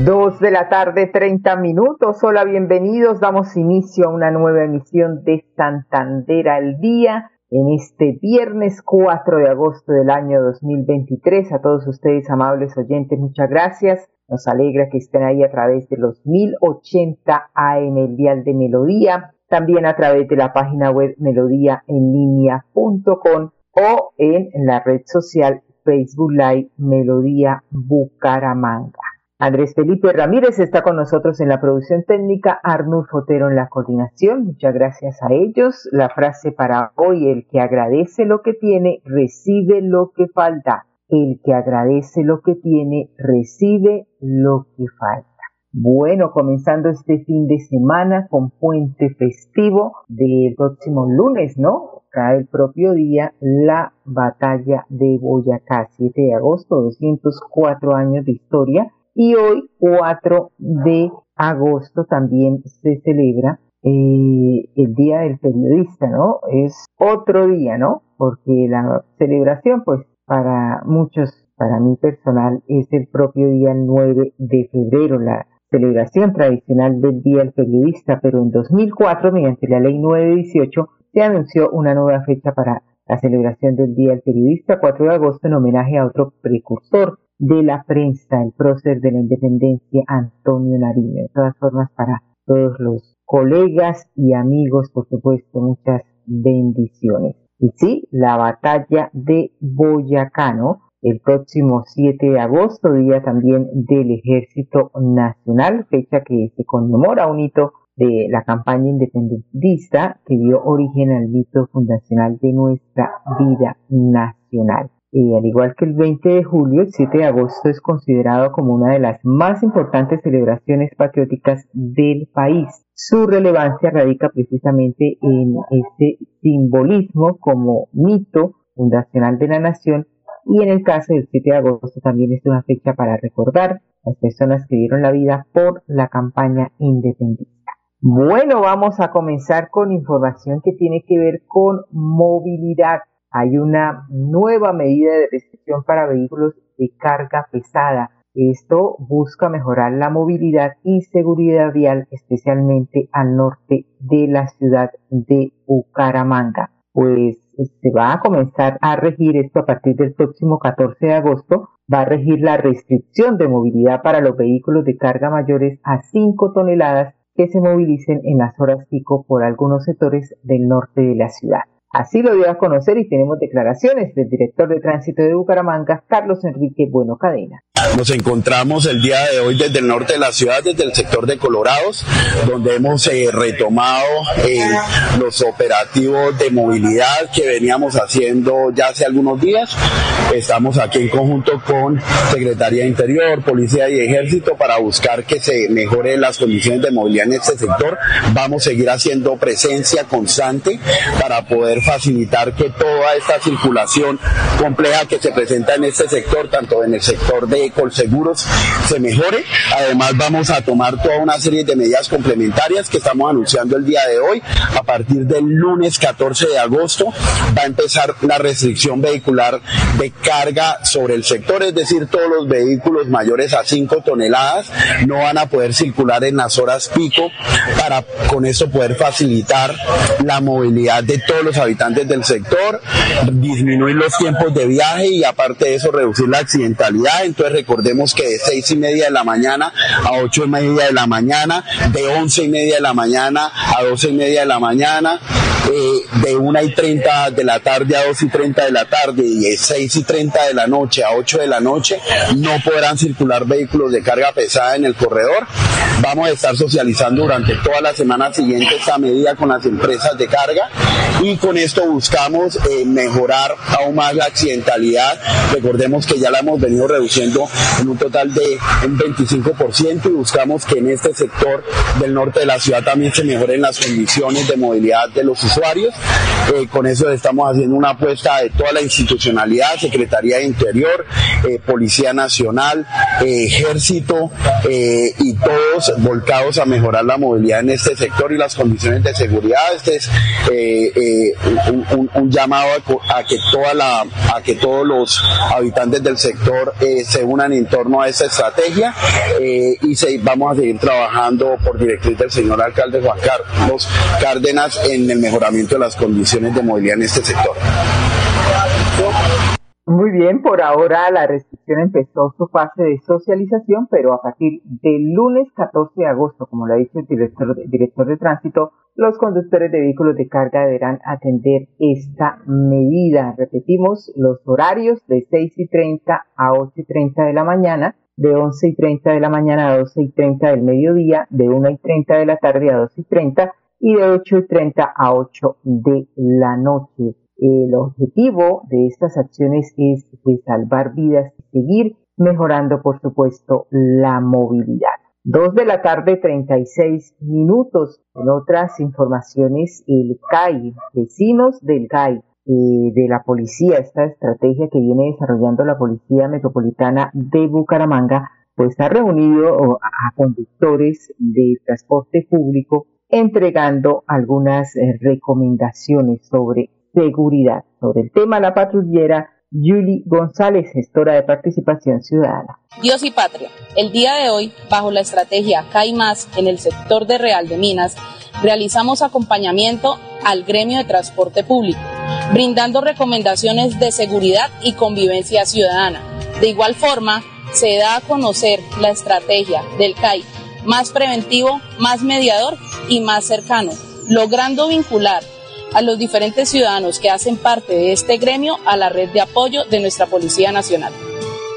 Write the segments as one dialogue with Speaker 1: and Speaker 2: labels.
Speaker 1: Dos de la tarde, 30 minutos. Hola, bienvenidos. Damos inicio a una nueva emisión de Santander al Día en este viernes 4 de agosto del año 2023. A todos ustedes, amables oyentes, muchas gracias. Nos alegra que estén ahí a través de los 1080 AM, el dial de Melodía, también a través de la página web melodíaenlínea.com o en la red social Facebook Live Melodía Bucaramanga. Andrés Felipe Ramírez está con nosotros en la producción técnica, Arnulfo Fotero en la coordinación. Muchas gracias a ellos. La frase para hoy, el que agradece lo que tiene, recibe lo que falta. El que agradece lo que tiene, recibe lo que falta. Bueno, comenzando este fin de semana con puente festivo del próximo lunes, ¿no? Cae el propio día la batalla de Boyacá, 7 de agosto, 204 años de historia y hoy, 4 de agosto, también se celebra eh, el Día del Periodista, ¿no? Es otro día, ¿no? Porque la celebración, pues, para muchos, para mí personal, es el propio día 9 de febrero, la celebración tradicional del Día del Periodista, pero en 2004, mediante la Ley 918, se anunció una nueva fecha para la celebración del Día del Periodista, 4 de agosto, en homenaje a otro precursor de la prensa, el prócer de la independencia, Antonio Nariño. De todas formas, para todos los colegas y amigos, por supuesto, muchas bendiciones. Y sí, la batalla de Boyacano, el próximo 7 de agosto, día también del Ejército Nacional, fecha que se conmemora un hito de la campaña independentista que dio origen al mito fundacional de nuestra vida nacional. Y al igual que el 20 de julio, el 7 de agosto es considerado como una de las más importantes celebraciones patrióticas del país. Su relevancia radica precisamente en este simbolismo como mito fundacional de la nación y en el caso del 7 de agosto también es una fecha para recordar las personas que dieron la vida por la campaña independentista. Bueno, vamos a comenzar con información que tiene que ver con movilidad hay una nueva medida de restricción para vehículos de carga pesada. Esto busca mejorar la movilidad y seguridad vial, especialmente al norte de la ciudad de Bucaramanga. Pues se va a comenzar a regir esto a partir del próximo 14 de agosto. Va a regir la restricción de movilidad para los vehículos de carga mayores a 5 toneladas que se movilicen en las horas pico por algunos sectores del norte de la ciudad. Así lo dio a conocer y tenemos declaraciones del director de tránsito de Bucaramanga, Carlos Enrique Bueno Cadena.
Speaker 2: Nos encontramos el día de hoy desde el norte de la ciudad, desde el sector de Colorados, donde hemos eh, retomado eh, los operativos de movilidad que veníamos haciendo ya hace algunos días. Estamos aquí en conjunto con Secretaría de Interior, Policía y Ejército para buscar que se mejoren las condiciones de movilidad en este sector. Vamos a seguir haciendo presencia constante para poder facilitar que toda esta circulación compleja que se presenta en este sector, tanto en el sector de Colseguros, se mejore. Además vamos a tomar toda una serie de medidas complementarias que estamos anunciando el día de hoy. A partir del lunes 14 de agosto va a empezar la restricción vehicular de carga sobre el sector, es decir, todos los vehículos mayores a 5 toneladas no van a poder circular en las horas pico para con eso poder facilitar la movilidad de todos los habitantes del sector, disminuir los tiempos de viaje y aparte de eso reducir la accidentalidad. Entonces recordemos que de seis y media de la mañana a ocho y media de la mañana, de once y media de la mañana a doce y media de la mañana, eh, de 1 y 30 de la tarde a 2 y 30 de la tarde y de 6 y 30 de la noche a 8 de la noche no podrán circular vehículos de carga pesada en el corredor. Vamos a estar socializando durante toda la semana siguiente esta medida con las empresas de carga y con esto buscamos eh, mejorar aún más la accidentalidad. Recordemos que ya la hemos venido reduciendo en un total de un 25% y buscamos que en este sector del norte de la ciudad también se mejoren las condiciones de movilidad de los usuarios. Eh, con eso estamos haciendo una apuesta de toda la institucionalidad, Secretaría de Interior, eh, Policía Nacional, Ejército y todos volcados a mejorar la movilidad en este sector y las condiciones de seguridad. Este es un, llamado a, que toda la, a que todos los habitantes del sector eh, se unan en torno a esta estrategia eh, y se, vamos a seguir trabajando por directriz del señor alcalde Juan Carlos Cárdenas en el mejoramiento de las condiciones de movilidad en este sector.
Speaker 1: Muy bien, por ahora la restricción empezó su fase de socialización, pero a partir del lunes 14 de agosto, como lo ha dicho el director, director de tránsito, los conductores de vehículos de carga deberán atender esta medida. Repetimos, los horarios de 6 y 30 a 8 y 30 de la mañana, de 11 y 30 de la mañana a 12 y 30 del mediodía, de 1 y 30 de la tarde a 2 y 30 y de 8 y 30 a 8 de la noche. El objetivo de estas acciones es de salvar vidas y seguir mejorando, por supuesto, la movilidad. Dos de la tarde, 36 minutos. En otras informaciones, el CAI, vecinos del CAI, eh, de la policía, esta estrategia que viene desarrollando la Policía Metropolitana de Bucaramanga, pues ha reunido a conductores de transporte público entregando algunas eh, recomendaciones sobre seguridad. Sobre el tema, la patrullera Julie González, gestora de participación ciudadana.
Speaker 3: Dios y Patria. El día de hoy, bajo la estrategia CAIMAS en el sector de Real de Minas, realizamos acompañamiento al gremio de transporte público, brindando recomendaciones de seguridad y convivencia ciudadana. De igual forma, se da a conocer la estrategia del CAI más preventivo, más mediador y más cercano, logrando vincular a los diferentes ciudadanos que hacen parte de este gremio a la red de apoyo de nuestra Policía Nacional.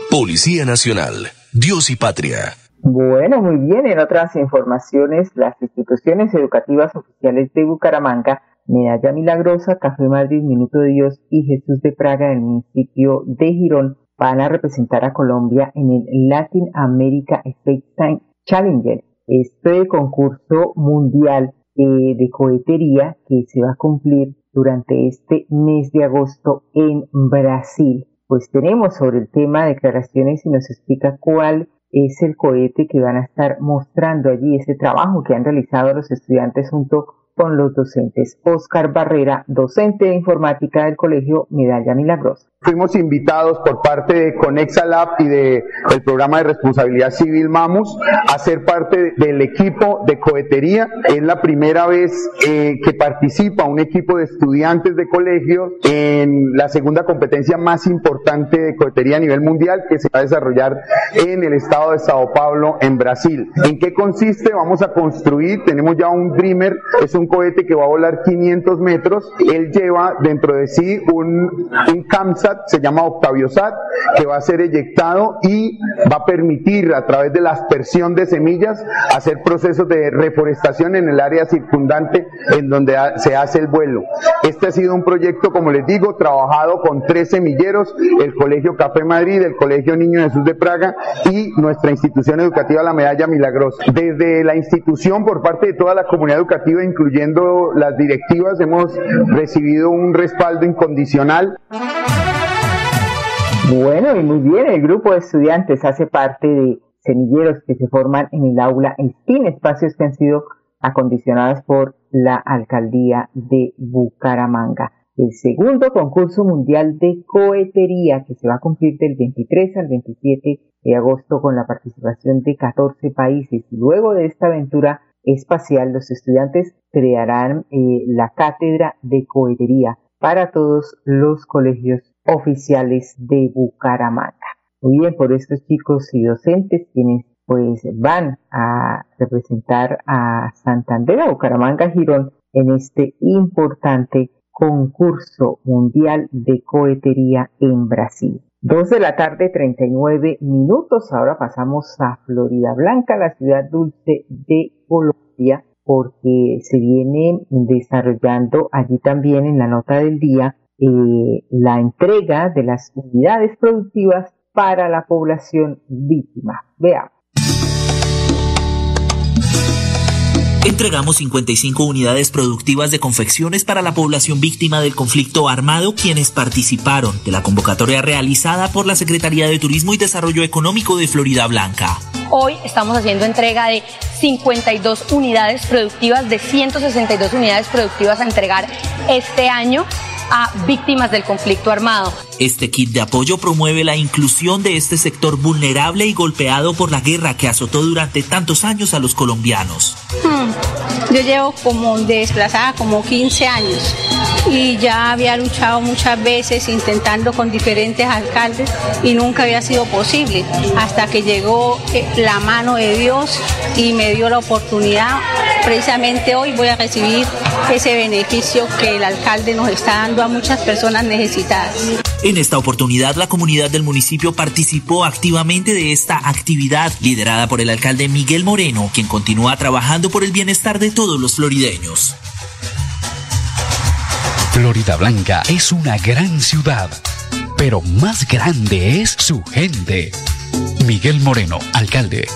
Speaker 4: Policía Nacional, Dios y Patria.
Speaker 1: Bueno, muy bien. En otras informaciones, las instituciones educativas oficiales de Bucaramanga, Medalla Milagrosa, Café Madrid, Minuto de Dios y Jesús de Praga del municipio de Girón van a representar a Colombia en el Latin America Time Challenger, este concurso mundial eh, de cohetería que se va a cumplir durante este mes de agosto en Brasil. Pues tenemos sobre el tema declaraciones y nos explica cuál es el cohete que van a estar mostrando allí, ese trabajo que han realizado los estudiantes junto con los docentes. Oscar Barrera, docente de informática del Colegio Medalla Milagrosa.
Speaker 5: Fuimos invitados por parte de Conexa Lab y del programa de responsabilidad civil MAMUS a ser parte del equipo de cohetería. Es la primera vez eh, que participa un equipo de estudiantes de colegio en la segunda competencia más importante de cohetería a nivel mundial que se va a desarrollar en el estado de Sao Paulo, en Brasil. ¿En qué consiste? Vamos a construir, tenemos ya un Dreamer, es un cohete que va a volar 500 metros. Él lleva dentro de sí un, un CAMSAT se llama Octaviosat, que va a ser eyectado y va a permitir a través de la aspersión de semillas hacer procesos de reforestación en el área circundante en donde se hace el vuelo. Este ha sido un proyecto, como les digo, trabajado con tres semilleros, el Colegio Café Madrid, el Colegio Niño Jesús de Praga y nuestra institución educativa La Medalla Milagrosa. Desde la institución, por parte de toda la comunidad educativa, incluyendo las directivas, hemos recibido un respaldo incondicional.
Speaker 1: Bueno, y muy bien, el grupo de estudiantes hace parte de semilleros que se forman en el aula SPIN, espacios que han sido acondicionados por la alcaldía de Bucaramanga. El segundo concurso mundial de cohetería que se va a cumplir del 23 al 27 de agosto con la participación de 14 países. Luego de esta aventura espacial, los estudiantes crearán eh, la cátedra de cohetería para todos los colegios oficiales de Bucaramanga. Muy bien, por estos chicos y docentes quienes pues van a representar a Santander, Bucaramanga, Girón, en este importante concurso mundial de cohetería en Brasil. Dos de la tarde, 39 minutos. Ahora pasamos a Florida Blanca, la ciudad dulce de Colombia, porque se viene desarrollando allí también en la nota del día eh, la entrega de las unidades productivas para la población víctima. Veamos.
Speaker 6: Entregamos 55 unidades productivas de confecciones para la población víctima del conflicto armado, quienes participaron de la convocatoria realizada por la Secretaría de Turismo y Desarrollo Económico de Florida Blanca.
Speaker 7: Hoy estamos haciendo entrega de 52 unidades productivas, de 162 unidades productivas a entregar este año a víctimas del conflicto armado.
Speaker 6: Este kit de apoyo promueve la inclusión de este sector vulnerable y golpeado por la guerra que azotó durante tantos años a los colombianos.
Speaker 8: Hmm. Yo llevo como desplazada como 15 años y ya había luchado muchas veces intentando con diferentes alcaldes y nunca había sido posible hasta que llegó eh, la mano de Dios y me dio la oportunidad. Precisamente hoy voy a recibir ese beneficio que el alcalde nos está dando a muchas personas necesitadas.
Speaker 6: En esta oportunidad, la comunidad del municipio participó activamente de esta actividad liderada por el alcalde Miguel Moreno, quien continúa trabajando por el bienestar de todos los florideños.
Speaker 9: Florida Blanca es una gran ciudad, pero más grande es su gente. Miguel Moreno, alcalde.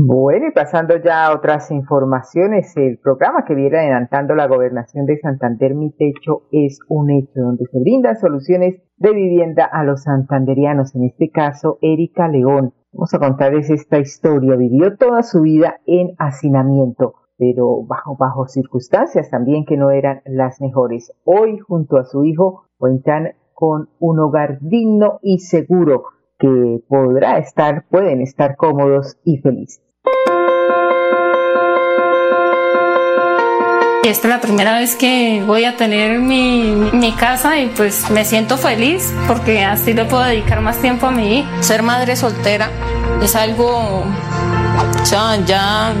Speaker 1: Bueno, y pasando ya a otras informaciones, el programa que viene adelantando la gobernación de Santander, Mi Techo, es un hecho donde se brindan soluciones de vivienda a los santanderianos. En este caso, Erika León. Vamos a contarles esta historia. Vivió toda su vida en hacinamiento, pero bajo, bajo circunstancias también que no eran las mejores. Hoy, junto a su hijo, cuentan con un hogar digno y seguro que podrá estar, pueden estar cómodos y felices.
Speaker 10: Esta es la primera vez que voy a tener mi, casa y pues me siento feliz porque así le puedo dedicar más tiempo a mi hijo.
Speaker 11: Ser madre soltera es algo, o sea, ya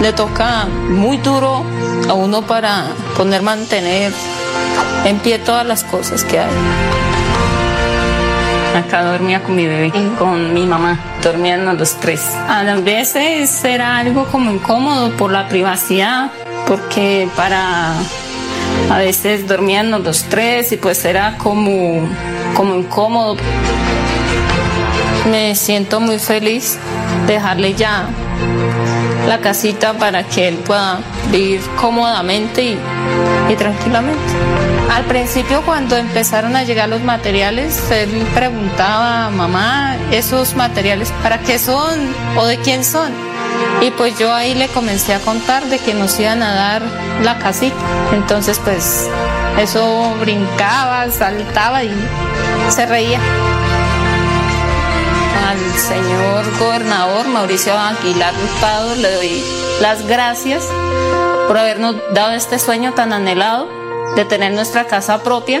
Speaker 11: le toca muy duro a uno para poder mantener en pie todas las cosas que hay.
Speaker 10: Acá dormía con mi bebé y con mi mamá, dormían los tres. A veces era algo como incómodo por la privacidad, porque para a veces dormían los tres y pues era como, como incómodo. Me siento muy feliz dejarle ya la casita para que él pueda vivir cómodamente y, y tranquilamente. Al principio cuando empezaron a llegar los materiales, él preguntaba, mamá, ¿esos materiales para qué son o de quién son? Y pues yo ahí le comencé a contar de que nos iban a dar la casita. Entonces pues eso brincaba, saltaba y se reía. Al señor gobernador Mauricio Aguilar Rupado le doy las gracias por habernos dado este sueño tan anhelado de tener nuestra casa propia.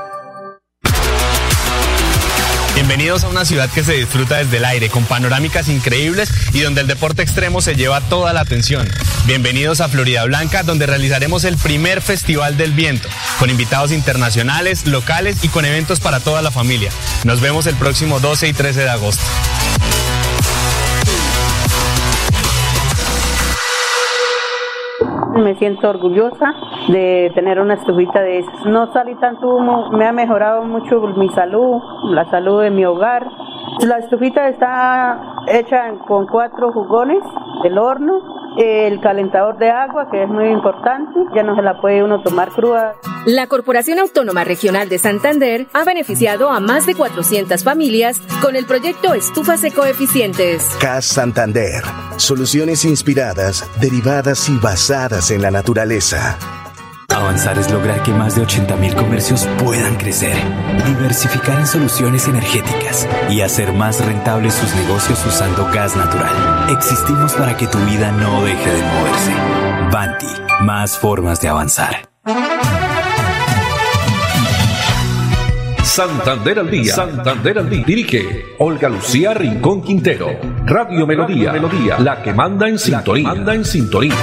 Speaker 12: Bienvenidos a una ciudad que se disfruta desde el aire, con panorámicas increíbles y donde el deporte extremo se lleva toda la atención. Bienvenidos a Florida Blanca, donde realizaremos el primer Festival del Viento, con invitados internacionales, locales y con eventos para toda la familia. Nos vemos el próximo 12 y 13 de agosto.
Speaker 13: Me siento orgullosa de tener una estufita de esas. No salí tanto humo, me ha mejorado mucho mi salud, la salud de mi hogar. La estufita está hecha con cuatro jugones del horno, el calentador de agua, que es muy importante, ya no se la puede uno tomar cruda.
Speaker 14: La Corporación Autónoma Regional de Santander ha beneficiado a más de 400 familias con el proyecto Estufas Ecoeficientes.
Speaker 15: CAS Santander, soluciones inspiradas, derivadas y basadas en la naturaleza.
Speaker 16: Avanzar es lograr que más de 80.000 comercios puedan crecer, diversificar en soluciones energéticas y hacer más rentables sus negocios usando gas natural. Existimos para que tu vida no deje de moverse. Banti, más formas de avanzar.
Speaker 4: Santander al día. Santander al día. Dirige Olga Lucía Rincón Quintero. Radio Melodía. Melodía. La que manda en sintonía. Manda en sintonía.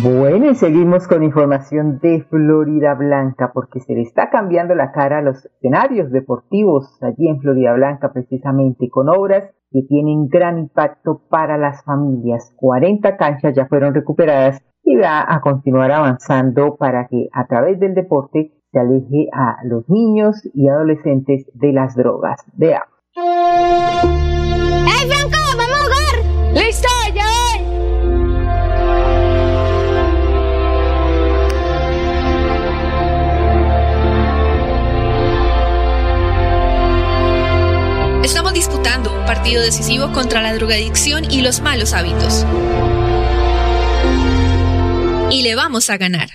Speaker 1: Bueno, y seguimos con información de Florida Blanca, porque se le está cambiando la cara a los escenarios deportivos allí en Florida Blanca, precisamente con obras que tienen gran impacto para las familias. 40 canchas ya fueron recuperadas y va a continuar avanzando para que a través del deporte se aleje a los niños y adolescentes de las drogas. Veamos.
Speaker 15: ¡Hey, Franco! ¡Vamos a jugar! ¡Listo! ¡Ya
Speaker 17: Estamos disputando un partido decisivo contra la drogadicción y los malos hábitos. Y le vamos a ganar.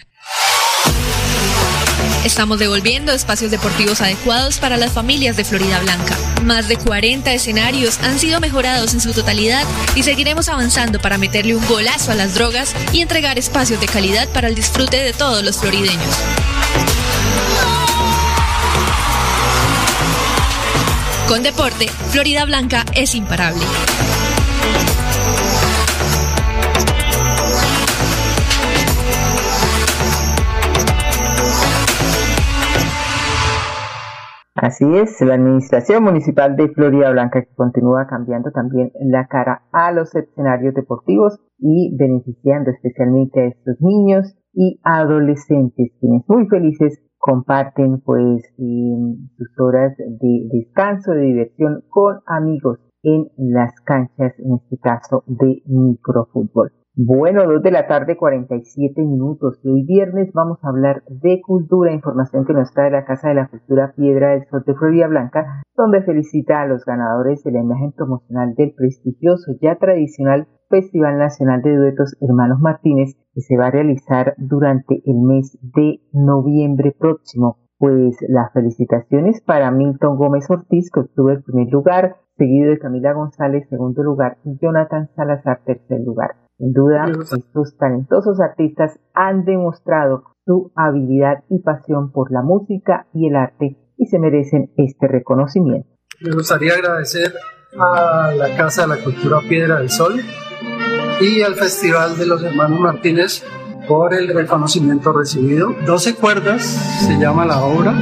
Speaker 17: Estamos devolviendo espacios deportivos adecuados para las familias de Florida Blanca. Más de 40 escenarios han sido mejorados en su totalidad y seguiremos avanzando para meterle un golazo a las drogas y entregar espacios de calidad para el disfrute de todos los florideños. Con deporte, Florida Blanca es imparable.
Speaker 1: Así es, la Administración Municipal de Florida Blanca que continúa cambiando también la cara a los escenarios deportivos y beneficiando especialmente a estos niños y adolescentes, quienes muy felices comparten pues sus horas de descanso, de diversión con amigos en las canchas, en este caso de microfútbol. Bueno, dos de la tarde, 47 minutos. Hoy viernes vamos a hablar de cultura, información que nos trae la Casa de la Cultura Piedra del Sol de Florida Blanca, donde felicita a los ganadores de la imagen promocional del prestigioso, ya tradicional Festival Nacional de Duetos Hermanos Martínez, que se va a realizar durante el mes de noviembre próximo. Pues las felicitaciones para Milton Gómez Ortiz, que obtuvo el primer lugar, seguido de Camila González, segundo lugar, y Jonathan Salazar, tercer lugar. Sin duda, estos talentosos artistas han demostrado su habilidad y pasión por la música y el arte y se merecen este reconocimiento.
Speaker 18: Me gustaría agradecer a la Casa de la Cultura Piedra del Sol y al Festival de los Hermanos Martínez por el reconocimiento recibido. 12 cuerdas se llama la obra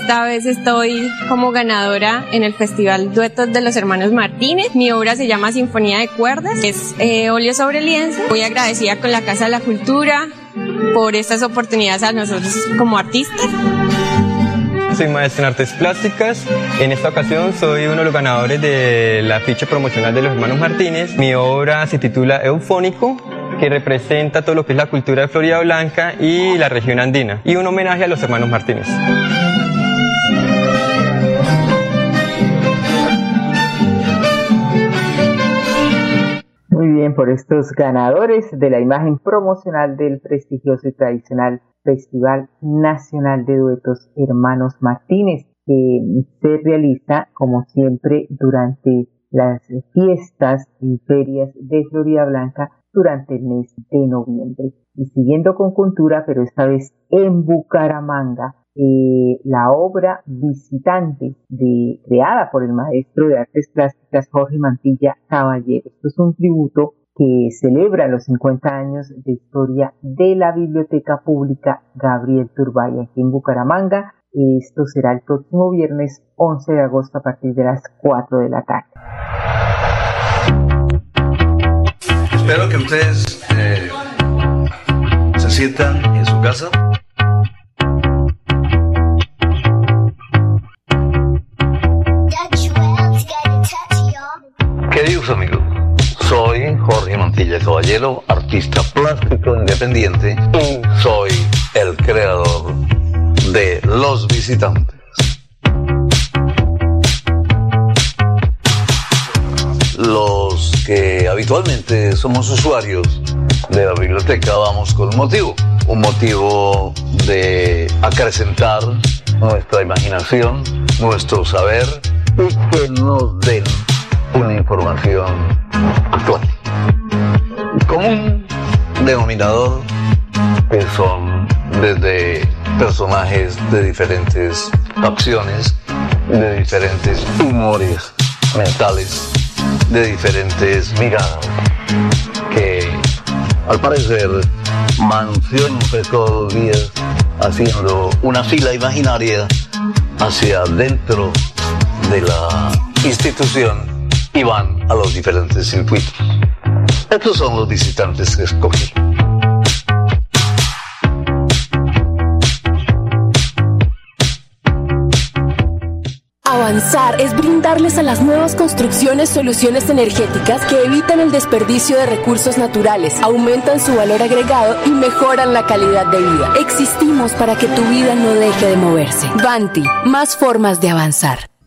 Speaker 19: esta vez estoy como ganadora en el Festival Duetos de los Hermanos Martínez. Mi obra se llama Sinfonía de Cuerdas. Es eh, óleo sobre lienzo. Muy agradecida con la Casa de la Cultura por estas oportunidades a nosotros como artistas.
Speaker 20: Soy maestro en artes plásticas. En esta ocasión soy uno de los ganadores de la ficha promocional de los hermanos Martínez. Mi obra se titula Eufónico que representa todo lo que es la cultura de Florida Blanca y la región andina, y un homenaje a los hermanos Martínez.
Speaker 1: Muy bien, por estos ganadores de la imagen promocional del prestigioso y tradicional Festival Nacional de Duetos Hermanos Martínez, que se realiza, como siempre, durante las fiestas y ferias de Florida Blanca durante el mes de noviembre. Y siguiendo con cultura, pero esta vez en Bucaramanga, eh, la obra Visitante, de, creada por el maestro de artes plásticas Jorge Mantilla Caballero. Esto es un tributo que celebra los 50 años de historia de la Biblioteca Pública Gabriel Turbay aquí en Bucaramanga. Esto será el próximo viernes 11 de agosto a partir de las 4 de la tarde.
Speaker 21: Espero que ustedes eh, se sientan en su casa Amigos, soy Jorge Mantilla Caballero, artista plástico independiente y soy el creador de Los Visitantes. los que habitualmente somos usuarios de la biblioteca vamos con un motivo, un motivo de acrecentar nuestra imaginación, nuestro saber y que nos den una información actual. Común denominador que son desde personajes de diferentes facciones, de diferentes humores mentales, de diferentes miradas, que al parecer mansionan todos los días haciendo una fila imaginaria hacia dentro de la institución y van a los diferentes circuitos. Estos son los visitantes que escogí.
Speaker 22: Avanzar es brindarles a las nuevas construcciones soluciones energéticas que evitan el desperdicio de recursos naturales, aumentan su valor agregado y mejoran la calidad de vida. Existimos para que tu vida no deje de moverse. Vanti, más formas de avanzar.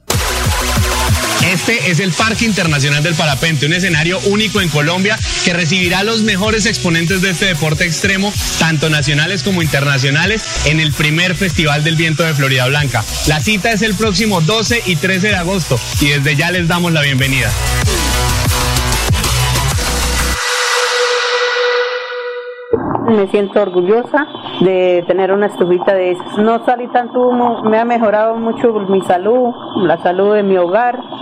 Speaker 12: Este es el Parque Internacional del Parapente, un escenario único en Colombia que recibirá a los mejores exponentes de este deporte extremo, tanto nacionales como internacionales, en el primer Festival del Viento de Florida Blanca. La cita es el próximo 12 y 13 de agosto y desde ya les damos la bienvenida.
Speaker 13: Me siento orgullosa de tener una estufita de esas. No salí tanto humo, me ha mejorado mucho mi salud, la salud de mi hogar.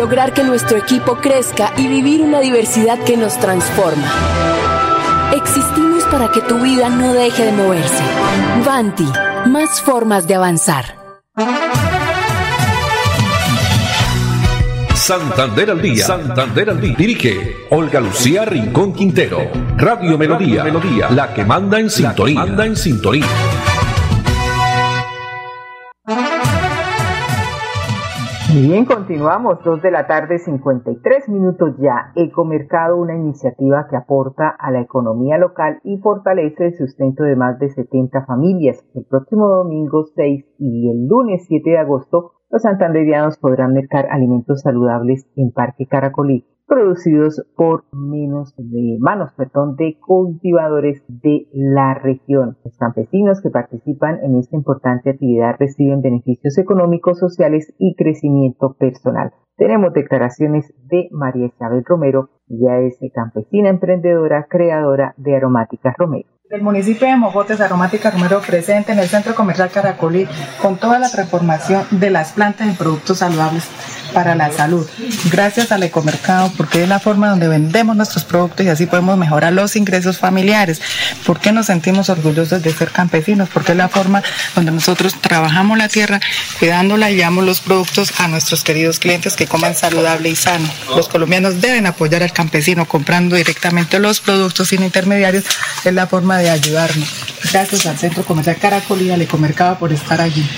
Speaker 22: lograr que nuestro equipo crezca y vivir una diversidad que nos transforma. Existimos para que tu vida no deje de moverse. Vanti, más formas de avanzar.
Speaker 4: Santander al día. Santander al día. Dirige Olga Lucía Rincón Quintero. Radio Melodía. Melodía. La que manda en sintonía. Manda en sintonía.
Speaker 1: Bien, continuamos. Dos de la tarde, 53 minutos ya. Ecomercado, una iniciativa que aporta a la economía local y fortalece el sustento de más de 70 familias. El próximo domingo 6 y el lunes 7 de agosto, los santanderianos podrán mercar alimentos saludables en Parque Caracolí producidos por menos de manos, perdón, de cultivadores de la región. Los campesinos que participan en esta importante actividad reciben beneficios económicos, sociales y crecimiento personal. Tenemos declaraciones de María Isabel Romero, ya es campesina emprendedora, creadora de Aromáticas Romero
Speaker 23: del municipio de Mojotes, Aromática Romero presente en el Centro Comercial Caracolí con toda la transformación de las plantas en productos saludables para la salud. Gracias al ecomercado, porque es la forma donde vendemos nuestros productos y así podemos mejorar los ingresos familiares. ¿Por qué nos sentimos orgullosos de ser campesinos? Porque es la forma donde nosotros trabajamos la tierra, cuidándola y llevamos los productos a nuestros queridos clientes que coman saludable y sano. Los colombianos deben apoyar al campesino comprando directamente los productos sin intermediarios. Es la forma de ayudarnos. Gracias al Centro Comercial Caracol y al Ecomercado por estar allí.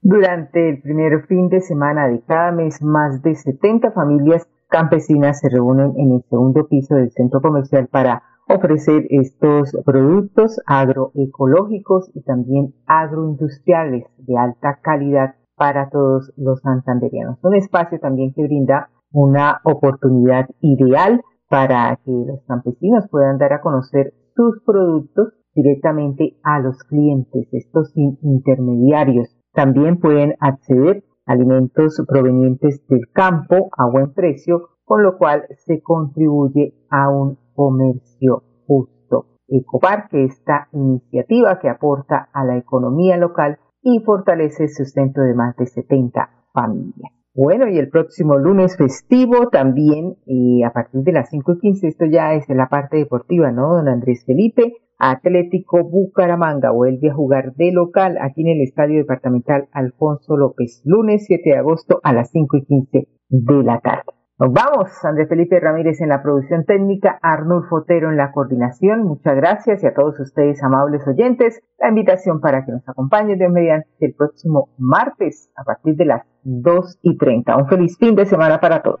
Speaker 1: Durante el primer fin de semana de cada mes, más de 70 familias campesinas se reúnen en el segundo piso del centro comercial para ofrecer estos productos agroecológicos y también agroindustriales de alta calidad para todos los santanderianos. Un espacio también que brinda una oportunidad ideal para que los campesinos puedan dar a conocer sus productos directamente a los clientes, estos sin intermediarios. También pueden acceder alimentos provenientes del campo a buen precio, con lo cual se contribuye a un comercio justo. Ecoparque, esta iniciativa que aporta a la economía local y fortalece el sustento de más de 70 familias. Bueno, y el próximo lunes festivo también, y a partir de las 5 y 15, esto ya es en la parte deportiva, ¿no? Don Andrés Felipe, Atlético Bucaramanga vuelve a jugar de local aquí en el Estadio Departamental Alfonso López, lunes 7 de agosto a las 5 y 15 de la tarde. Nos vamos, Andrés Felipe Ramírez en la producción técnica, Arnulfo Otero en la coordinación. Muchas gracias y a todos ustedes, amables oyentes, la invitación para que nos acompañen de mediante el próximo martes a partir de las 2 y 30. Un feliz fin de semana para todos.